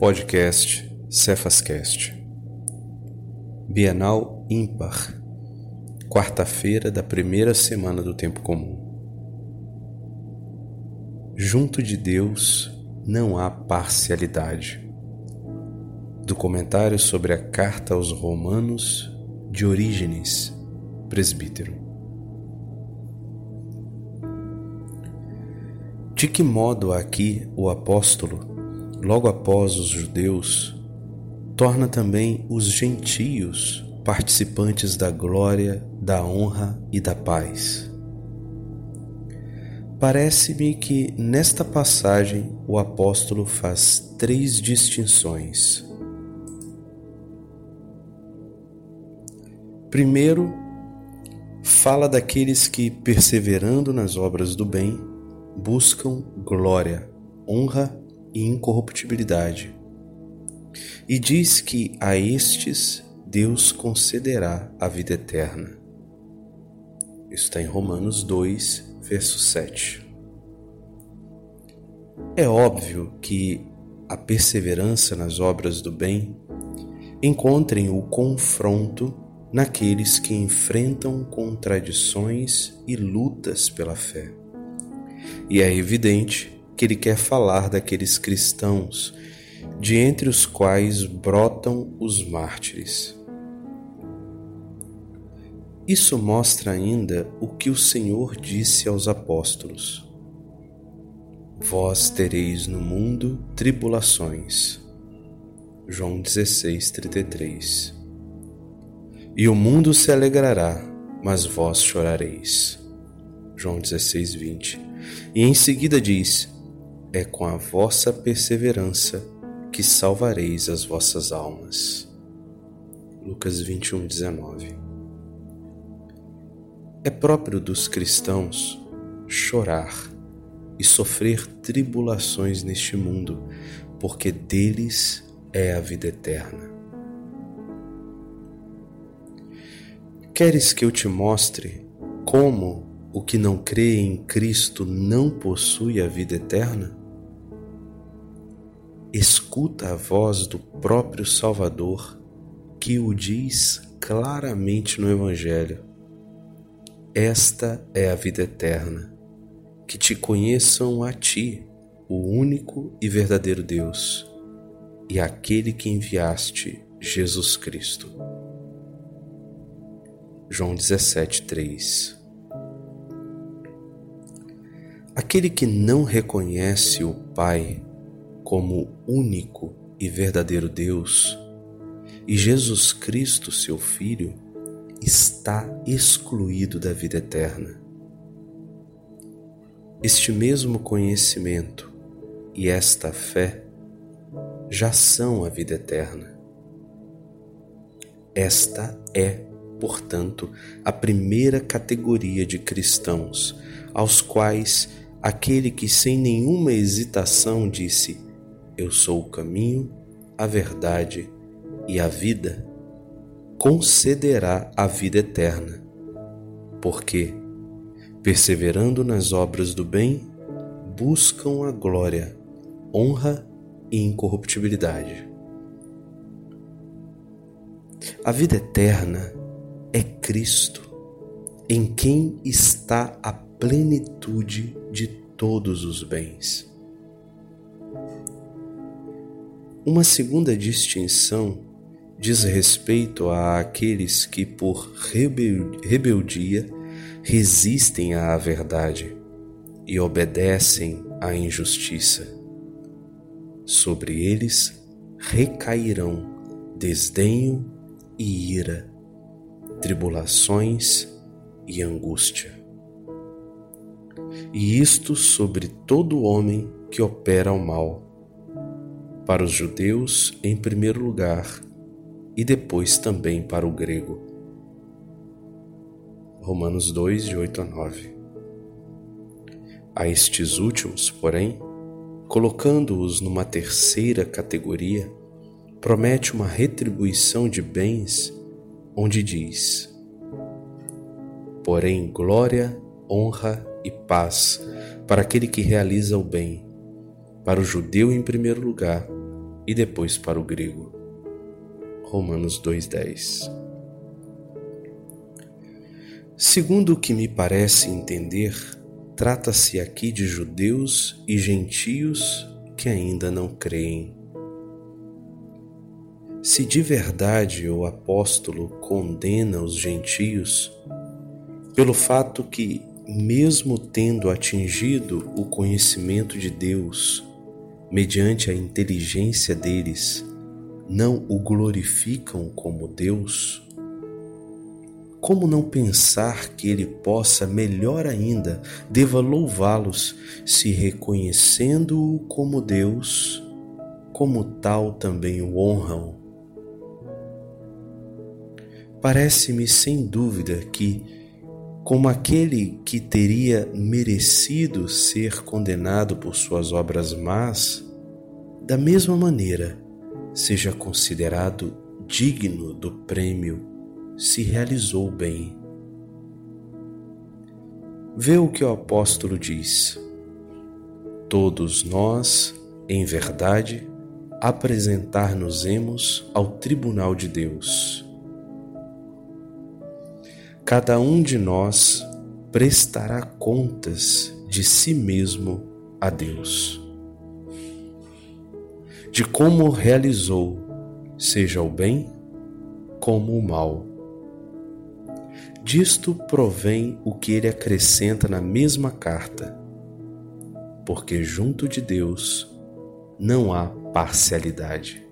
Podcast Cefascast Bienal Ímpar Quarta-feira da primeira semana do Tempo Comum Junto de Deus não há parcialidade. Do comentário sobre a Carta aos Romanos de Orígenes, presbítero. De que modo aqui o apóstolo logo após os judeus, torna também os gentios participantes da glória, da honra e da paz. Parece-me que nesta passagem o apóstolo faz três distinções. Primeiro, fala daqueles que, perseverando nas obras do bem, buscam glória, honra e incorruptibilidade. E diz que a estes Deus concederá a vida eterna. Isso está em Romanos 2, verso 7. É óbvio que a perseverança nas obras do bem encontrem o confronto naqueles que enfrentam contradições e lutas pela fé. E é evidente que ele quer falar daqueles cristãos de entre os quais brotam os mártires. Isso mostra ainda o que o Senhor disse aos apóstolos: Vós tereis no mundo tribulações. João 16:33. E o mundo se alegrará, mas vós chorareis. João 16:20. E em seguida diz: é com a vossa perseverança que salvareis as vossas almas. Lucas 21, 19. É próprio dos cristãos chorar e sofrer tribulações neste mundo, porque deles é a vida eterna. Queres que eu te mostre como o que não crê em Cristo não possui a vida eterna? Escuta a voz do próprio Salvador que o diz claramente no Evangelho. Esta é a vida eterna, que te conheçam a ti, o único e verdadeiro Deus, e aquele que enviaste, Jesus Cristo. João 17:3 Aquele que não reconhece o Pai como único e verdadeiro Deus, e Jesus Cristo, seu Filho, está excluído da vida eterna. Este mesmo conhecimento e esta fé já são a vida eterna. Esta é, portanto, a primeira categoria de cristãos, aos quais aquele que sem nenhuma hesitação disse: eu sou o caminho, a verdade e a vida, concederá a vida eterna. Porque, perseverando nas obras do bem, buscam a glória, honra e incorruptibilidade. A vida eterna é Cristo, em quem está a plenitude de todos os bens. Uma segunda distinção diz respeito àqueles que, por rebeldia, resistem à verdade e obedecem à injustiça. Sobre eles recairão desdenho e ira, tribulações e angústia. E isto sobre todo homem que opera o mal para os judeus em primeiro lugar e depois também para o grego. Romanos 2, de 8 a 9. A estes últimos, porém, colocando-os numa terceira categoria, promete uma retribuição de bens, onde diz: Porém, glória, honra e paz para aquele que realiza o bem, para o judeu em primeiro lugar e depois para o grego. Romanos 2:10. Segundo o que me parece entender, trata-se aqui de judeus e gentios que ainda não creem. Se de verdade o apóstolo condena os gentios, pelo fato que, mesmo tendo atingido o conhecimento de Deus, mediante a inteligência deles, não o glorificam como Deus, como não pensar que ele possa, melhor ainda, deva louvá-los, se reconhecendo-o como Deus, como tal também o honram? Parece-me sem dúvida que, como aquele que teria merecido ser condenado por suas obras más, da mesma maneira seja considerado digno do prêmio se realizou bem. Vê o que o apóstolo diz. Todos nós, em verdade, apresentar-nos-emos ao tribunal de Deus. Cada um de nós prestará contas de si mesmo a Deus, de como realizou, seja o bem como o mal. Disto provém o que ele acrescenta na mesma carta, porque junto de Deus não há parcialidade.